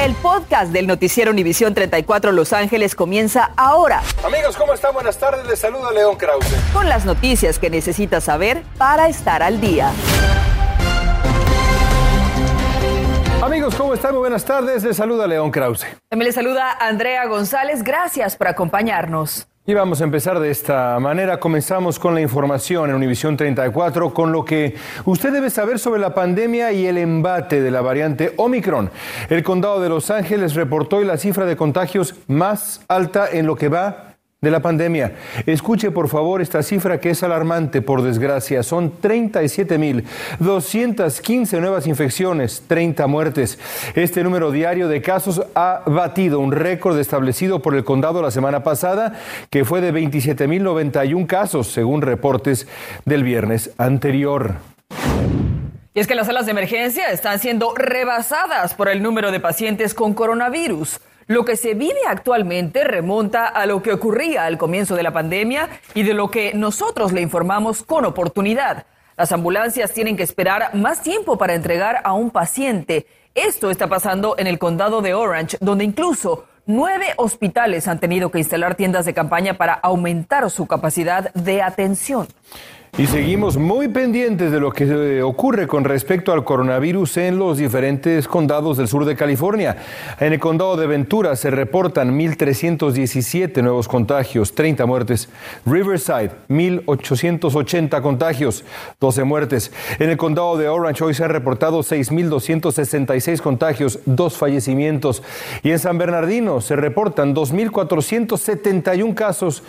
El podcast del noticiero Univisión 34 Los Ángeles comienza ahora. Amigos, ¿cómo están? Buenas tardes. Les saluda León Krause. Con las noticias que necesitas saber para estar al día. Amigos, ¿cómo están? Muy buenas tardes. Les saluda León Krause. También les saluda Andrea González. Gracias por acompañarnos. Y vamos a empezar de esta manera. Comenzamos con la información en Univisión 34 con lo que usted debe saber sobre la pandemia y el embate de la variante Omicron. El condado de Los Ángeles reportó la cifra de contagios más alta en lo que va de la pandemia. Escuche por favor esta cifra que es alarmante por desgracia. Son 37.215 nuevas infecciones, 30 muertes. Este número diario de casos ha batido un récord establecido por el condado la semana pasada, que fue de 27.091 casos, según reportes del viernes anterior. Y es que las salas de emergencia están siendo rebasadas por el número de pacientes con coronavirus. Lo que se vive actualmente remonta a lo que ocurría al comienzo de la pandemia y de lo que nosotros le informamos con oportunidad. Las ambulancias tienen que esperar más tiempo para entregar a un paciente. Esto está pasando en el condado de Orange, donde incluso nueve hospitales han tenido que instalar tiendas de campaña para aumentar su capacidad de atención. Y seguimos muy pendientes de lo que ocurre con respecto al coronavirus en los diferentes condados del sur de California. En el condado de Ventura se reportan 1.317 nuevos contagios, 30 muertes. Riverside, 1.880 contagios, 12 muertes. En el condado de Orange hoy se han reportado 6.266 contagios, 2 fallecimientos. Y en San Bernardino se reportan 2.471 casos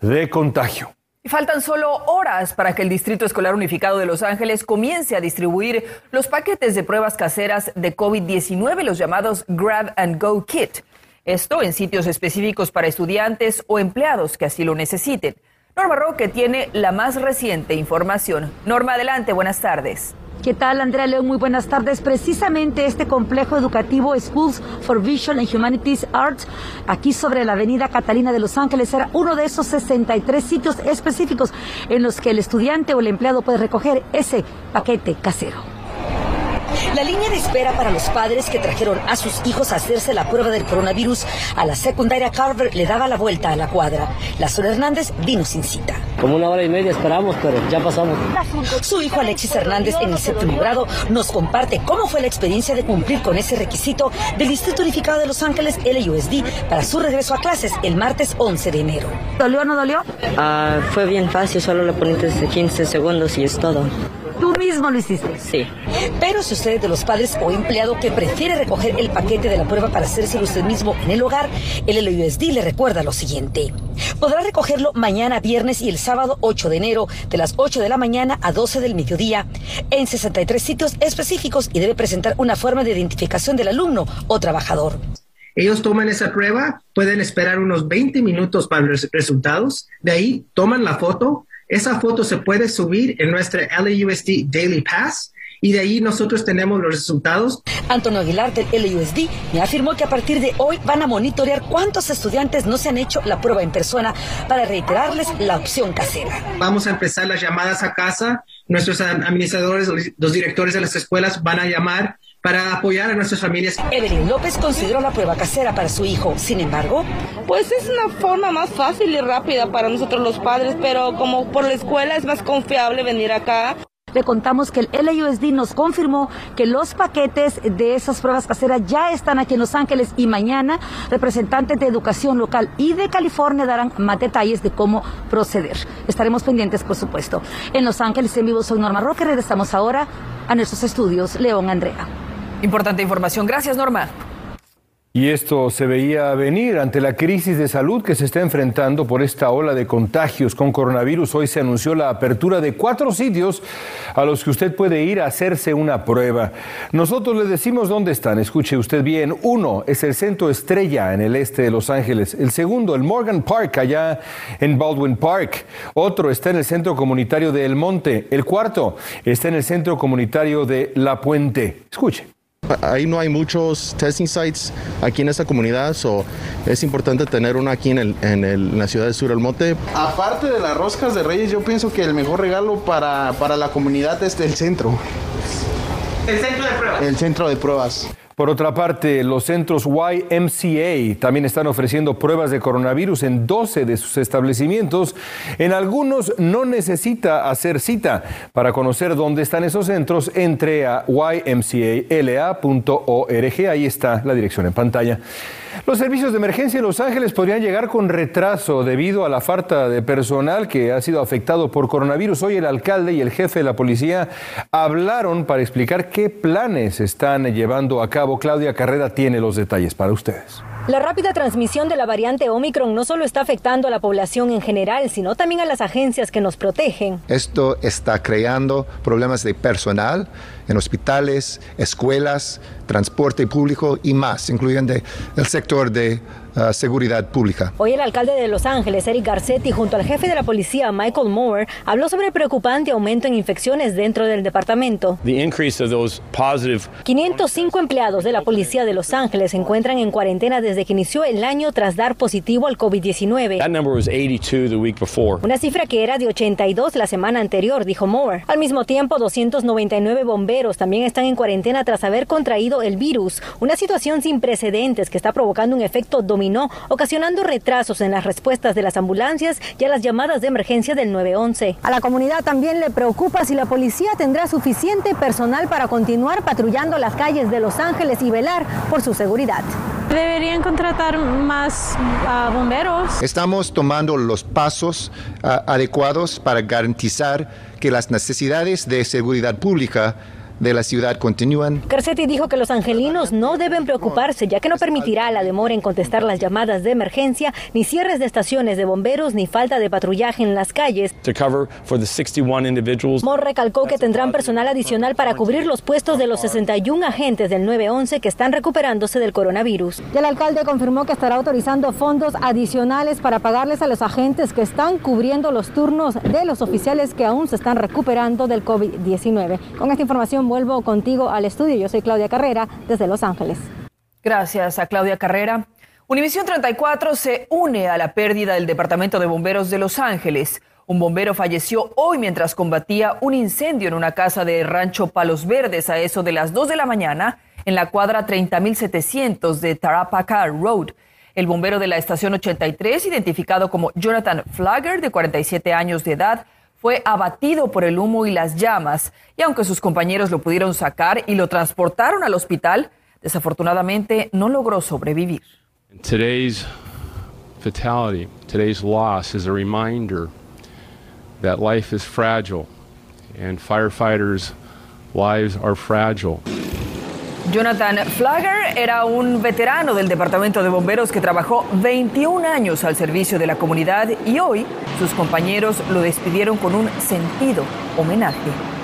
de contagio. Faltan solo horas para que el Distrito Escolar Unificado de Los Ángeles comience a distribuir los paquetes de pruebas caseras de COVID-19, los llamados Grab and Go Kit. Esto en sitios específicos para estudiantes o empleados que así lo necesiten. Norma Roque tiene la más reciente información. Norma, adelante, buenas tardes. ¿Qué tal, Andrea León? Muy buenas tardes. Precisamente este complejo educativo Schools for Vision and Humanities Arts, aquí sobre la avenida Catalina de Los Ángeles, era uno de esos 63 sitios específicos en los que el estudiante o el empleado puede recoger ese paquete casero. La línea de espera para los padres que trajeron a sus hijos a hacerse la prueba del coronavirus a la secundaria Carver le daba la vuelta a la cuadra. La Sol Hernández vino sin cita. Como una hora y media esperamos, pero ya pasamos. Su hijo Alexis Hernández en el séptimo grado nos comparte cómo fue la experiencia de cumplir con ese requisito del Distrito Unificado de Los Ángeles, LUSD, para su regreso a clases el martes 11 de enero. ¿Dolió o no dolió? Ah, fue bien fácil, solo le pones 15 segundos y es todo. Tú mismo lo hiciste. Sí. Pero si los padres o empleado que prefiere recoger el paquete de la prueba para hacérselo usted mismo en el hogar, el LUSD le recuerda lo siguiente. Podrá recogerlo mañana viernes y el sábado 8 de enero de las 8 de la mañana a 12 del mediodía en 63 sitios específicos y debe presentar una forma de identificación del alumno o trabajador. Ellos toman esa prueba, pueden esperar unos 20 minutos para los resultados, de ahí toman la foto, esa foto se puede subir en nuestra LAUSD Daily Pass y de ahí nosotros tenemos los resultados. Antonio Aguilar del LUSD me afirmó que a partir de hoy van a monitorear cuántos estudiantes no se han hecho la prueba en persona para reiterarles la opción casera. Vamos a empezar las llamadas a casa. Nuestros administradores, los directores de las escuelas van a llamar para apoyar a nuestras familias. Evelyn López consideró la prueba casera para su hijo. Sin embargo, pues es una forma más fácil y rápida para nosotros los padres, pero como por la escuela es más confiable venir acá. Le contamos que el LAUSD nos confirmó que los paquetes de esas pruebas caseras ya están aquí en Los Ángeles y mañana representantes de educación local y de California darán más detalles de cómo proceder. Estaremos pendientes, por supuesto. En Los Ángeles en vivo soy Norma Roque. Regresamos ahora a nuestros estudios. León Andrea. Importante información. Gracias, Norma. Y esto se veía venir ante la crisis de salud que se está enfrentando por esta ola de contagios con coronavirus. Hoy se anunció la apertura de cuatro sitios a los que usted puede ir a hacerse una prueba. Nosotros le decimos dónde están. Escuche usted bien. Uno es el Centro Estrella en el este de Los Ángeles. El segundo, el Morgan Park, allá en Baldwin Park. Otro está en el Centro Comunitario de El Monte. El cuarto está en el Centro Comunitario de La Puente. Escuche. Ahí no hay muchos testing sites aquí en esta comunidad, so es importante tener uno aquí en, el, en, la ciudad de Sur el Monte. Aparte de las roscas de Reyes, yo pienso que el mejor regalo para, para la comunidad es el centro. El centro de pruebas. El centro de pruebas. Por otra parte, los centros YMCA también están ofreciendo pruebas de coronavirus en 12 de sus establecimientos. En algunos no necesita hacer cita. Para conocer dónde están esos centros, entre a ymcala.org. Ahí está la dirección en pantalla. Los servicios de emergencia en Los Ángeles podrían llegar con retraso debido a la falta de personal que ha sido afectado por coronavirus. Hoy el alcalde y el jefe de la policía hablaron para explicar qué planes están llevando a cabo. Claudia Carrera tiene los detalles para ustedes. La rápida transmisión de la variante Omicron no solo está afectando a la población en general, sino también a las agencias que nos protegen. Esto está creando problemas de personal en hospitales, escuelas, transporte público y más, incluyendo el sector de uh, seguridad pública. Hoy el alcalde de Los Ángeles, Eric Garcetti, junto al jefe de la policía, Michael Moore, habló sobre el preocupante aumento en infecciones dentro del departamento. 505 empleados de la policía de Los Ángeles se encuentran en cuarentena desde que inició el año tras dar positivo al COVID-19. Una cifra que era de 82 la semana anterior, dijo Moore. Al mismo tiempo, 299 bomberos también están en cuarentena tras haber contraído el virus, una situación sin precedentes que está provocando un efecto ocasionando retrasos en las respuestas de las ambulancias y a las llamadas de emergencia del 911. A la comunidad también le preocupa si la policía tendrá suficiente personal para continuar patrullando las calles de Los Ángeles y velar por su seguridad. Deberían contratar más uh, bomberos. Estamos tomando los pasos uh, adecuados para garantizar que las necesidades de seguridad pública de la ciudad continúan. Garcetti dijo que los angelinos no deben preocuparse, ya que no permitirá la demora en contestar las llamadas de emergencia, ni cierres de estaciones de bomberos, ni falta de patrullaje en las calles. Moore recalcó que tendrán personal adicional para cubrir los puestos de los 61 agentes del 911 que están recuperándose del coronavirus. Y el alcalde confirmó que estará autorizando fondos adicionales para pagarles a los agentes que están cubriendo los turnos de los oficiales que aún se están recuperando del COVID-19. Con esta información vuelvo contigo al estudio. Yo soy Claudia Carrera desde Los Ángeles. Gracias a Claudia Carrera. Univisión 34 se une a la pérdida del Departamento de Bomberos de Los Ángeles. Un bombero falleció hoy mientras combatía un incendio en una casa de Rancho Palos Verdes a eso de las 2 de la mañana en la cuadra 30.700 de Tarapacar Road. El bombero de la estación 83, identificado como Jonathan Flagger, de 47 años de edad, fue abatido por el humo y las llamas, y aunque sus compañeros lo pudieron sacar y lo transportaron al hospital, desafortunadamente no logró sobrevivir. Today's fatality, today's loss is a reminder that life is fragile and firefighters' lives are fragile. Jonathan Flagger era un veterano del Departamento de Bomberos que trabajó 21 años al servicio de la comunidad y hoy sus compañeros lo despidieron con un sentido homenaje.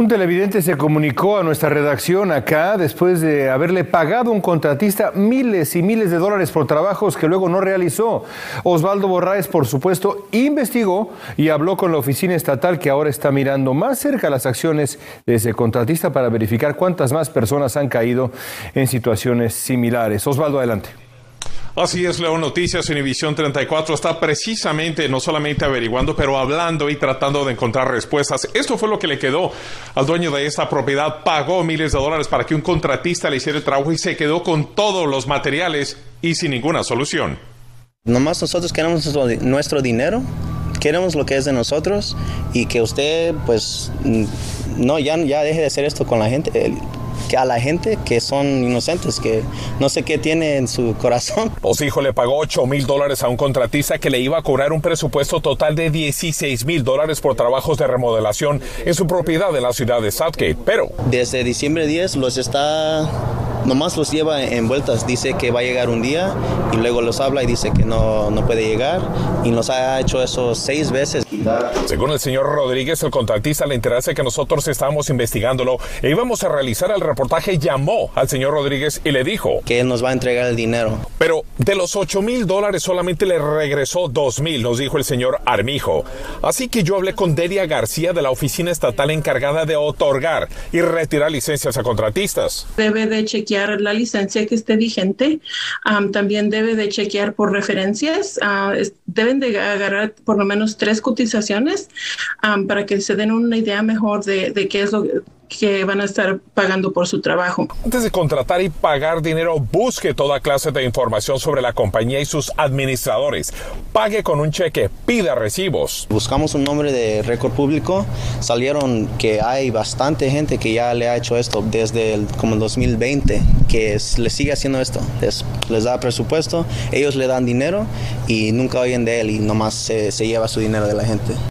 Un televidente se comunicó a nuestra redacción acá después de haberle pagado a un contratista miles y miles de dólares por trabajos que luego no realizó. Osvaldo Borraes, por supuesto, investigó y habló con la oficina estatal que ahora está mirando más cerca las acciones de ese contratista para verificar cuántas más personas han caído en situaciones similares. Osvaldo, adelante. Así es, Leo Noticias Univisión 34 está precisamente no solamente averiguando, pero hablando y tratando de encontrar respuestas. Esto fue lo que le quedó al dueño de esta propiedad. Pagó miles de dólares para que un contratista le hiciera el trabajo y se quedó con todos los materiales y sin ninguna solución. Nomás nosotros queremos nuestro dinero, queremos lo que es de nosotros y que usted, pues, no, ya, ya deje de hacer esto con la gente a la gente que son inocentes, que no sé qué tiene en su corazón. hijo le pagó 8 mil dólares a un contratista que le iba a cobrar un presupuesto total de 16 mil dólares por trabajos de remodelación en su propiedad en la ciudad de Southgate, pero... Desde diciembre 10 los está nomás los lleva en vueltas. Dice que va a llegar un día y luego los habla y dice que no, no puede llegar. Y nos ha hecho eso seis veces. Según el señor Rodríguez, el contratista, al enterarse que nosotros estábamos investigándolo e íbamos a realizar el reportaje, llamó al señor Rodríguez y le dijo que nos va a entregar el dinero. Pero de los 8 mil dólares solamente le regresó 2 mil, nos dijo el señor Armijo. Así que yo hablé con Delia García de la oficina estatal encargada de otorgar y retirar licencias a contratistas. Debe de chequear la licencia que esté vigente. también debe de chequear por referencias. Ah, deben de agarrar por lo menos tres cotizaciones para que se den una idea mejor de, qué es lo que van a estar pagando por su trabajo. Antes de contratar y pagar dinero, busque toda clase de información sobre la compañía y sus administradores. Pague con un cheque, pida recibos. Buscamos un nombre de récord público. Salieron que hay bastante gente que ya le ha hecho esto desde el, como el 2020, que le sigue haciendo esto. Les, les, da presupuesto, ellos le dan dinero y nunca oyen de él y nomás se, se lleva su dinero de la gente.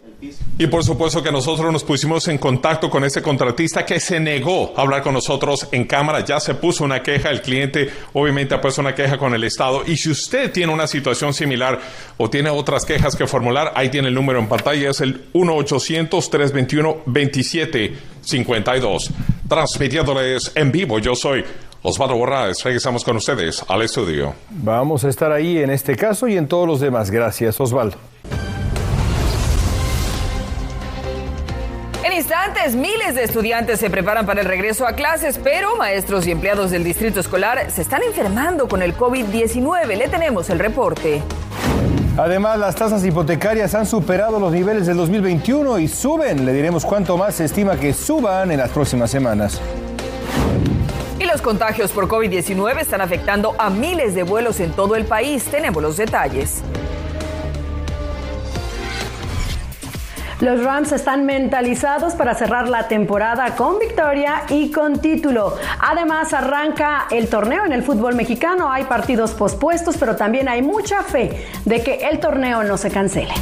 Y por supuesto que nosotros nos pusimos en contacto con ese contratista que se negó a hablar con nosotros en cámara. Ya se puso una queja, el cliente obviamente ha puesto una queja con el Estado. Y si usted tiene una situación similar o tiene otras quejas que formular, ahí tiene el número en pantalla, es el 1-800-321-2752. Transmitiéndoles en vivo, yo soy Osvaldo Borraes, regresamos con ustedes al estudio. Vamos a estar ahí en este caso y en todos los demás. Gracias, Osvaldo. Instantes, miles de estudiantes se preparan para el regreso a clases, pero maestros y empleados del distrito escolar se están enfermando con el COVID-19. Le tenemos el reporte. Además, las tasas hipotecarias han superado los niveles del 2021 y suben. Le diremos cuánto más se estima que suban en las próximas semanas. Y los contagios por COVID-19 están afectando a miles de vuelos en todo el país. Tenemos los detalles. Los Rams están mentalizados para cerrar la temporada con victoria y con título. Además, arranca el torneo en el fútbol mexicano. Hay partidos pospuestos, pero también hay mucha fe de que el torneo no se cancele.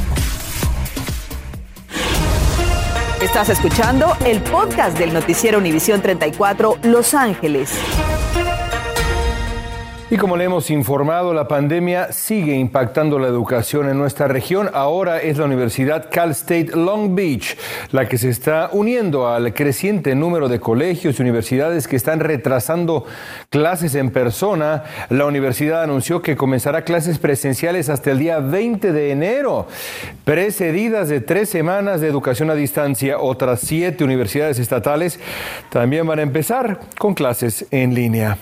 Estás escuchando el podcast del noticiero Univisión 34 Los Ángeles. Y como le hemos informado, la pandemia sigue impactando la educación en nuestra región. Ahora es la Universidad Cal State Long Beach la que se está uniendo al creciente número de colegios y universidades que están retrasando clases en persona. La universidad anunció que comenzará clases presenciales hasta el día 20 de enero, precedidas de tres semanas de educación a distancia. Otras siete universidades estatales también van a empezar con clases en línea.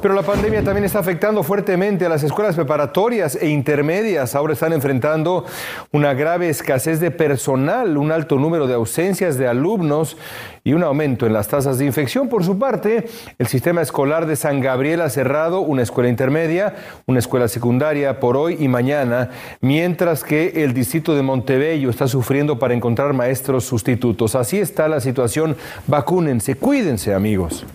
Pero la pandemia también está afectando fuertemente a las escuelas preparatorias e intermedias. Ahora están enfrentando una grave escasez de personal, un alto número de ausencias de alumnos y un aumento en las tasas de infección. Por su parte, el sistema escolar de San Gabriel ha cerrado una escuela intermedia, una escuela secundaria por hoy y mañana, mientras que el distrito de Montebello está sufriendo para encontrar maestros sustitutos. Así está la situación. Vacúnense, cuídense amigos.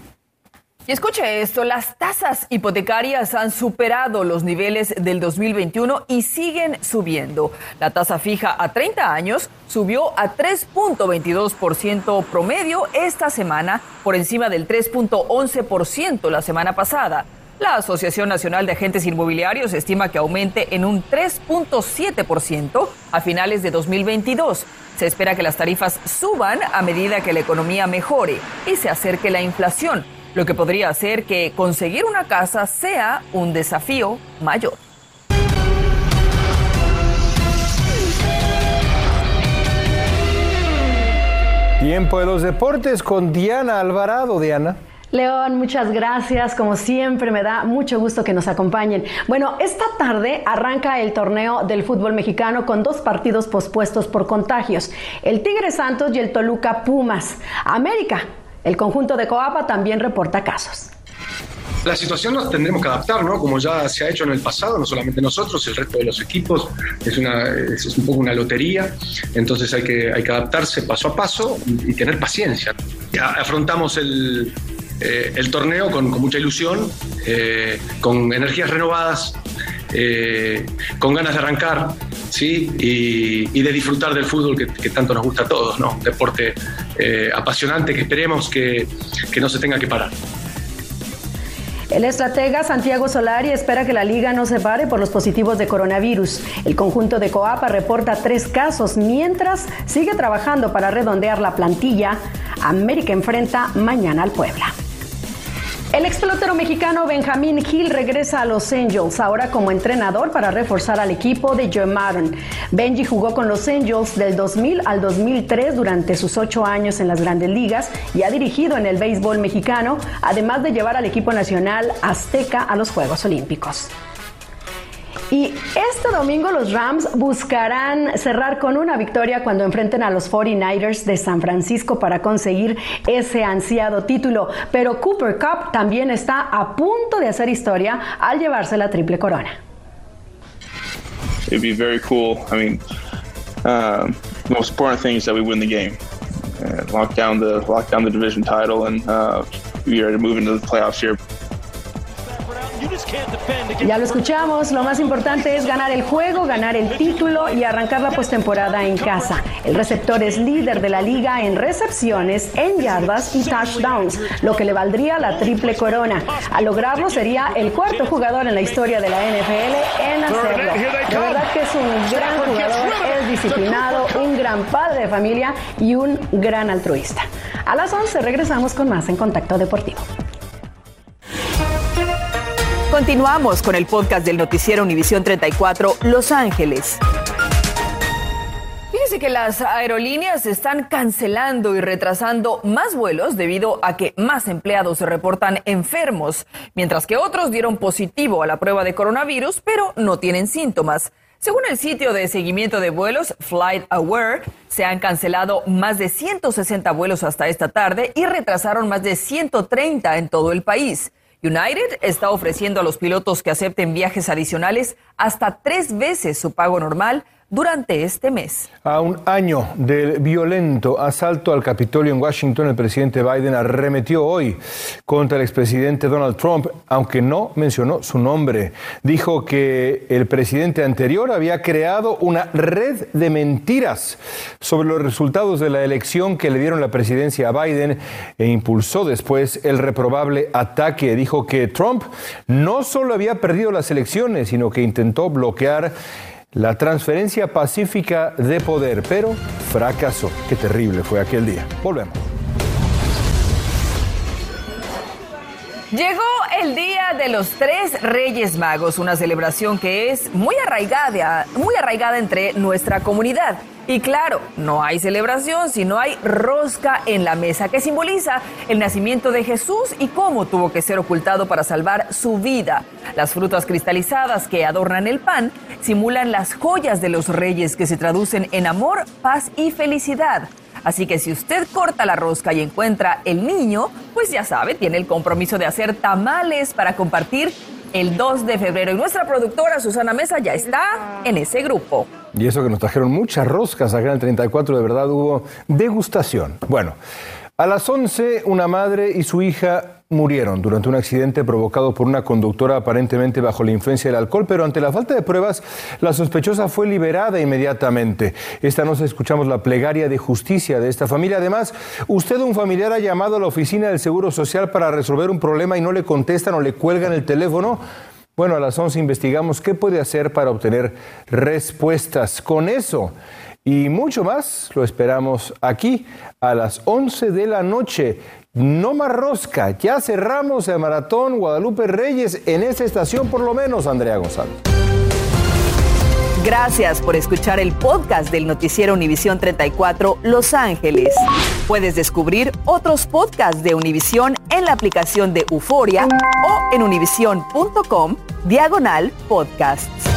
Y escuche esto, las tasas hipotecarias han superado los niveles del 2021 y siguen subiendo. La tasa fija a 30 años subió a 3.22% promedio esta semana, por encima del 3.11% la semana pasada. La Asociación Nacional de Agentes Inmobiliarios estima que aumente en un 3.7% a finales de 2022. Se espera que las tarifas suban a medida que la economía mejore y se acerque la inflación lo que podría hacer que conseguir una casa sea un desafío mayor. Tiempo de los deportes con Diana Alvarado. Diana. León, muchas gracias. Como siempre, me da mucho gusto que nos acompañen. Bueno, esta tarde arranca el torneo del fútbol mexicano con dos partidos pospuestos por contagios: el Tigre Santos y el Toluca Pumas. América el conjunto de Coapa también reporta casos. La situación nos tendremos que adaptar, ¿no? Como ya se ha hecho en el pasado, no solamente nosotros, el resto de los equipos, es, una, un poco una lotería, entonces hay que, hay que adaptarse paso a paso y, tener paciencia. afrontamos el, eh, el torneo con, mucha ilusión, eh, con energías renovadas, eh, con ganas de arrancar ¿sí? Y, de disfrutar del fútbol que, tanto nos gusta a todos, ¿no? deporte apasionante que esperemos que, que no se tenga que parar. El estratega Santiago Solari espera que la liga no se pare por los positivos de coronavirus. El conjunto de Coapa reporta tres casos, mientras sigue trabajando para redondear la plantilla. América enfrenta mañana al Puebla. El ex pelotero mexicano Benjamín Hill regresa a Los Angels, ahora como entrenador para reforzar al equipo de Joe Maron. Benji jugó con los Angels del 2000 al 2003 durante sus ocho años en las grandes ligas y ha dirigido en el béisbol mexicano, además de llevar al equipo nacional azteca a los Juegos Olímpicos. Y este domingo los Rams buscarán cerrar con una victoria cuando enfrenten a los 49ers de San Francisco para conseguir ese ansiado título. Pero Cooper Cup también está a punto de hacer historia al llevarse la triple corona. It'd be very cool. I mean, um, most important thing is that we win the game, uh, lock down the lock down the division title, and uh, be ready to move into the playoffs here. Ya lo escuchamos, lo más importante es ganar el juego, ganar el título y arrancar la postemporada en casa. El receptor es líder de la liga en recepciones, en yardas y touchdowns, lo que le valdría la triple corona. Al lograrlo sería el cuarto jugador en la historia de la NFL en hacerlo. De verdad que es un gran jugador, es disciplinado, un gran padre de familia y un gran altruista. A las 11 regresamos con más en Contacto Deportivo. Continuamos con el podcast del noticiero Univisión 34 Los Ángeles. Fíjese que las aerolíneas están cancelando y retrasando más vuelos debido a que más empleados se reportan enfermos, mientras que otros dieron positivo a la prueba de coronavirus, pero no tienen síntomas. Según el sitio de seguimiento de vuelos Flight Aware, se han cancelado más de 160 vuelos hasta esta tarde y retrasaron más de 130 en todo el país. United está ofreciendo a los pilotos que acepten viajes adicionales hasta tres veces su pago normal durante este mes. A un año del violento asalto al Capitolio en Washington, el presidente Biden arremetió hoy contra el expresidente Donald Trump, aunque no mencionó su nombre. Dijo que el presidente anterior había creado una red de mentiras sobre los resultados de la elección que le dieron la presidencia a Biden e impulsó después el reprobable ataque. Dijo que Trump no solo había perdido las elecciones, sino que intentó bloquear la transferencia pacífica de poder, pero fracasó. Qué terrible fue aquel día. Volvemos. Llegó el Día de los Tres Reyes Magos, una celebración que es muy arraigada, muy arraigada entre nuestra comunidad. Y claro, no hay celebración si no hay rosca en la mesa, que simboliza el nacimiento de Jesús y cómo tuvo que ser ocultado para salvar su vida. Las frutas cristalizadas que adornan el pan simulan las joyas de los reyes que se traducen en amor, paz y felicidad. Así que si usted corta la rosca y encuentra el niño, pues ya sabe, tiene el compromiso de hacer tamales para compartir el 2 de febrero. Y nuestra productora Susana Mesa ya está en ese grupo. Y eso que nos trajeron muchas roscas acá en el 34, de verdad hubo degustación. Bueno, a las 11 una madre y su hija murieron durante un accidente provocado por una conductora aparentemente bajo la influencia del alcohol, pero ante la falta de pruebas, la sospechosa fue liberada inmediatamente. Esta noche escuchamos la plegaria de justicia de esta familia. Además, usted, un familiar, ha llamado a la oficina del Seguro Social para resolver un problema y no le contestan o le cuelgan el teléfono. Bueno, a las 11 investigamos qué puede hacer para obtener respuestas. Con eso y mucho más lo esperamos aquí a las 11 de la noche. No más rosca, ya cerramos el maratón Guadalupe Reyes en esta estación por lo menos, Andrea González. Gracias por escuchar el podcast del noticiero Univisión 34 Los Ángeles. Puedes descubrir otros podcasts de Univisión en la aplicación de Euforia o en univision.com diagonal podcasts.